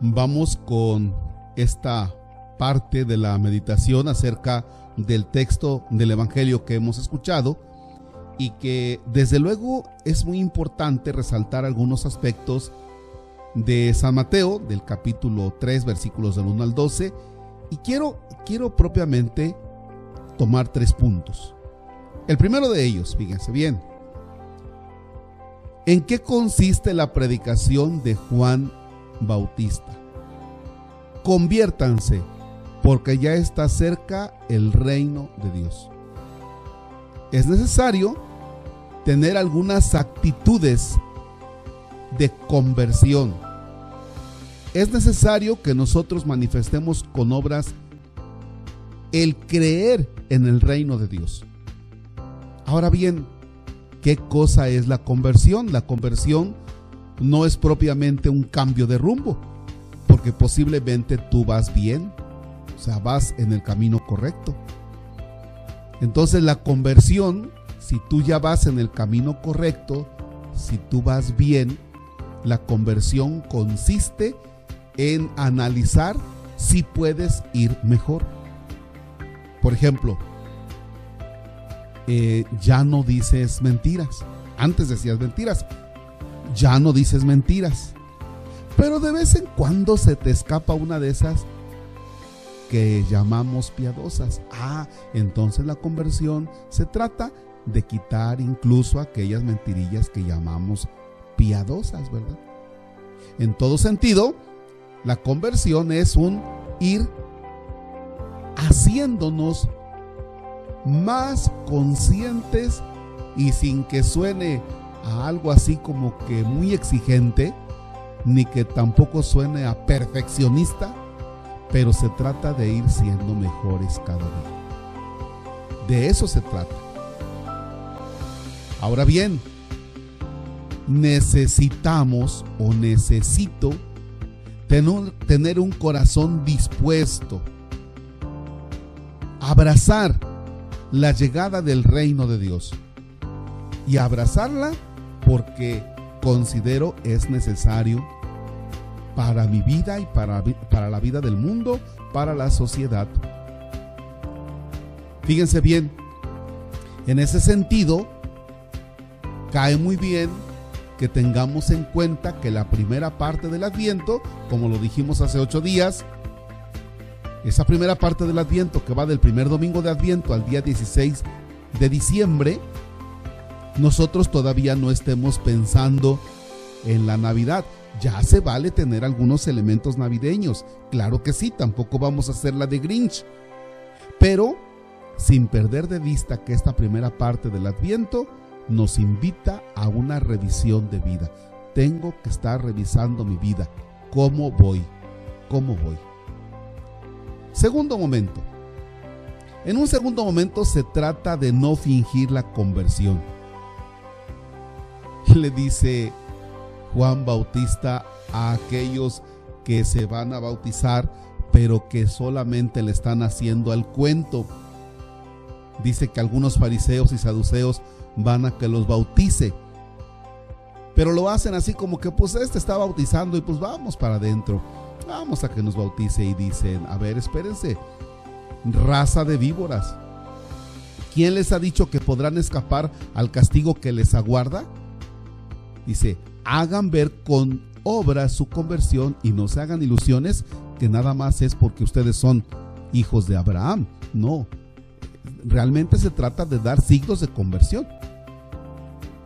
vamos con esta parte de la meditación acerca del texto del Evangelio que hemos escuchado y que desde luego es muy importante resaltar algunos aspectos de San Mateo, del capítulo 3, versículos del 1 al 12, y quiero, quiero propiamente tomar tres puntos. El primero de ellos, fíjense bien, ¿en qué consiste la predicación de Juan Bautista? Conviértanse, porque ya está cerca el reino de Dios. Es necesario tener algunas actitudes de conversión. Es necesario que nosotros manifestemos con obras el creer en el reino de Dios. Ahora bien, ¿qué cosa es la conversión? La conversión no es propiamente un cambio de rumbo, porque posiblemente tú vas bien, o sea, vas en el camino correcto. Entonces la conversión, si tú ya vas en el camino correcto, si tú vas bien, la conversión consiste en analizar si puedes ir mejor. Por ejemplo, eh, ya no dices mentiras. Antes decías mentiras. Ya no dices mentiras. Pero de vez en cuando se te escapa una de esas que llamamos piadosas. Ah, entonces la conversión se trata de quitar incluso aquellas mentirillas que llamamos piadosas, ¿verdad? En todo sentido, la conversión es un ir haciéndonos más conscientes y sin que suene a algo así como que muy exigente, ni que tampoco suene a perfeccionista, pero se trata de ir siendo mejores cada día. De eso se trata. Ahora bien, necesitamos o necesito tener, un corazón dispuesto abrazar la llegada del reino de Dios y abrazarla porque considero es necesario para mi vida y para, para la vida del mundo, para la sociedad. Fíjense bien, en ese sentido, cae muy bien que tengamos en cuenta que la primera parte del Adviento, como lo dijimos hace ocho días, esa primera parte del Adviento que va del primer domingo de Adviento al día 16 de diciembre, nosotros todavía no estemos pensando en la Navidad. Ya se vale tener algunos elementos navideños. Claro que sí, tampoco vamos a hacer la de Grinch. Pero sin perder de vista que esta primera parte del Adviento nos invita a una revisión de vida. Tengo que estar revisando mi vida. ¿Cómo voy? ¿Cómo voy? Segundo momento. En un segundo momento se trata de no fingir la conversión. Le dice Juan Bautista a aquellos que se van a bautizar, pero que solamente le están haciendo al cuento. Dice que algunos fariseos y saduceos van a que los bautice. Pero lo hacen así como que pues este está bautizando y pues vamos para adentro. Vamos a que nos bautice y dicen, a ver, espérense, raza de víboras. ¿Quién les ha dicho que podrán escapar al castigo que les aguarda? Dice, hagan ver con obras su conversión y no se hagan ilusiones que nada más es porque ustedes son hijos de Abraham. No, realmente se trata de dar signos de conversión.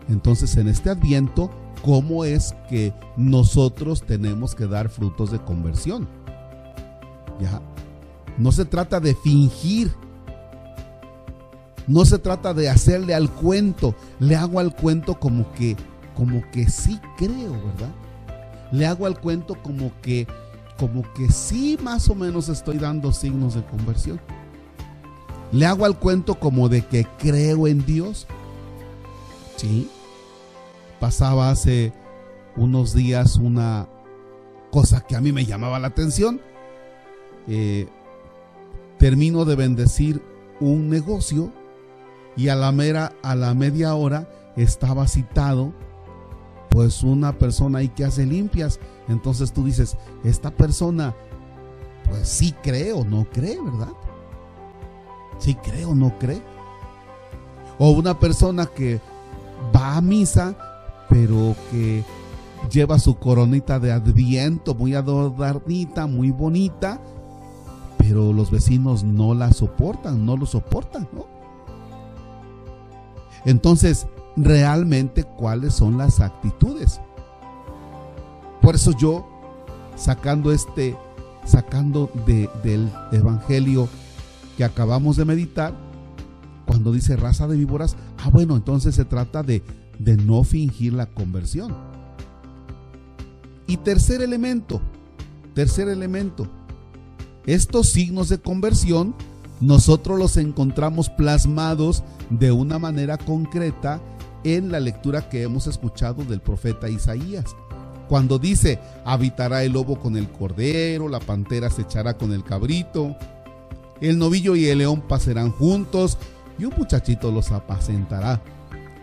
Entonces, en este adviento, ¿cómo es que nosotros tenemos que dar frutos de conversión? Ya. No se trata de fingir. No se trata de hacerle al cuento. Le hago al cuento como que como que sí creo, ¿verdad? Le hago al cuento como que como que sí más o menos estoy dando signos de conversión. Le hago al cuento como de que creo en Dios. Sí. Pasaba hace unos días una cosa que a mí me llamaba la atención. Eh, termino de bendecir un negocio y a la mera a la media hora estaba citado pues una persona ahí que hace limpias. Entonces tú dices, esta persona, pues sí cree o no cree, ¿verdad? Sí cree o no cree. O una persona que va a misa, pero que lleva su coronita de adviento muy adornadita, muy bonita, pero los vecinos no la soportan, no lo soportan, ¿no? Entonces, realmente, ¿cuáles son las actitudes? Por eso yo, sacando este, sacando del Evangelio que acabamos de meditar, cuando dice raza de víboras, ah, bueno, entonces se trata de, de no fingir la conversión. Y tercer elemento, tercer elemento, estos signos de conversión nosotros los encontramos plasmados de una manera concreta en la lectura que hemos escuchado del profeta Isaías. Cuando dice, habitará el lobo con el cordero, la pantera se echará con el cabrito, el novillo y el león pasarán juntos y un muchachito los apacentará.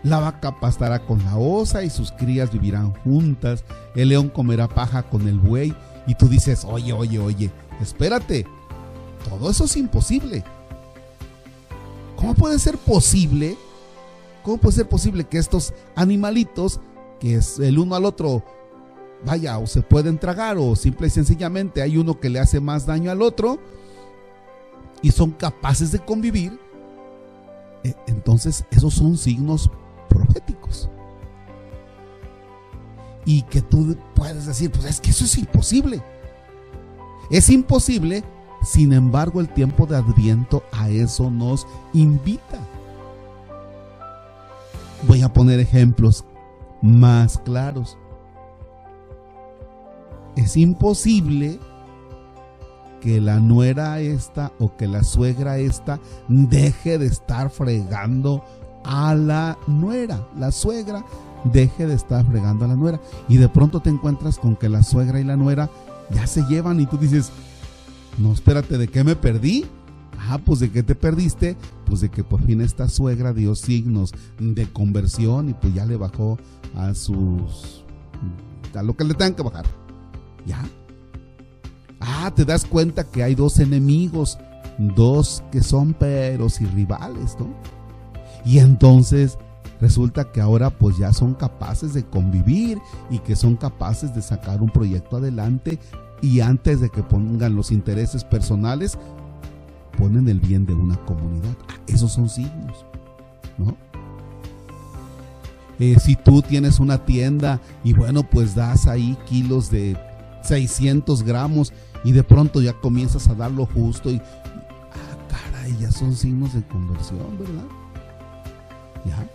La vaca pastará con la osa y sus crías vivirán juntas. El león comerá paja con el buey. Y tú dices, oye, oye, oye, espérate. Todo eso es imposible. ¿Cómo puede ser posible? ¿Cómo puede ser posible que estos animalitos, que es el uno al otro, vaya, o se pueden tragar, o simple y sencillamente hay uno que le hace más daño al otro, y son capaces de convivir? E, entonces, esos son signos proféticos. Y que tú puedes decir, pues es que eso es imposible. Es imposible, sin embargo el tiempo de adviento a eso nos invita. Voy a poner ejemplos más claros. Es imposible que la nuera esta o que la suegra esta deje de estar fregando a la nuera. La suegra deje de estar fregando a la nuera. Y de pronto te encuentras con que la suegra y la nuera ya se llevan y tú dices, no, espérate, ¿de qué me perdí? Ah, pues de qué te perdiste, pues de que por fin esta suegra dio signos de conversión y pues ya le bajó a sus... a lo que le tengan que bajar. ¿Ya? Ah, te das cuenta que hay dos enemigos, dos que son peros y rivales, ¿no? Y entonces resulta que ahora pues ya son capaces de convivir y que son capaces de sacar un proyecto adelante y antes de que pongan los intereses personales, ponen el bien de una comunidad. Esos son signos, ¿no? Eh, si tú tienes una tienda y bueno, pues das ahí kilos de 600 gramos y de pronto ya comienzas a dar lo justo y, ah, caray, ya son signos de conversión, ¿verdad? ¿Ya?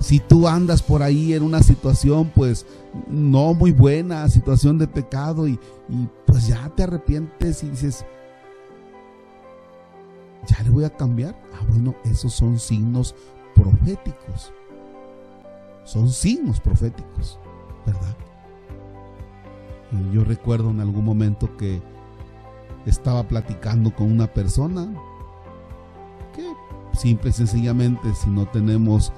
Si tú andas por ahí en una situación, pues no muy buena, situación de pecado, y, y pues ya te arrepientes y dices, voy a cambiar. Ah, bueno, esos son signos proféticos. Son signos proféticos, ¿verdad? Y yo recuerdo en algún momento que estaba platicando con una persona que simple y sencillamente si no tenemos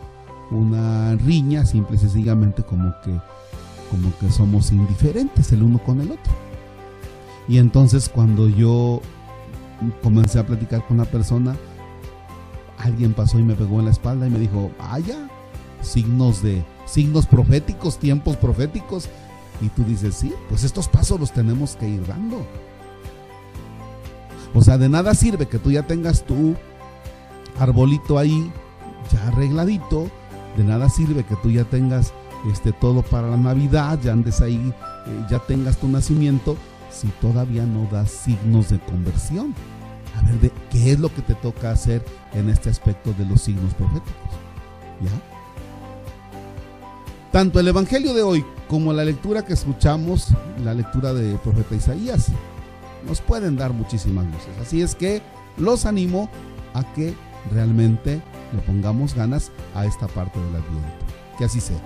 una riña, simple y sencillamente como que como que somos indiferentes el uno con el otro. Y entonces cuando yo comencé a platicar con la persona, alguien pasó y me pegó en la espalda y me dijo, vaya, signos de signos proféticos, tiempos proféticos. Y tú dices, sí, pues estos pasos los tenemos que ir dando. O sea, de nada sirve que tú ya tengas tu arbolito ahí ya arregladito. De nada sirve que tú ya tengas este todo para la Navidad, ya andes ahí, eh, ya tengas tu nacimiento, si todavía no das signos de conversión. A ver, de, ¿qué es lo que te toca hacer en este aspecto de los signos proféticos? ¿Ya? Tanto el Evangelio de hoy como la lectura que escuchamos, la lectura de profeta Isaías, nos pueden dar muchísimas luces. Así es que los animo a que realmente le pongamos ganas a esta parte del Adviento. Que así sea.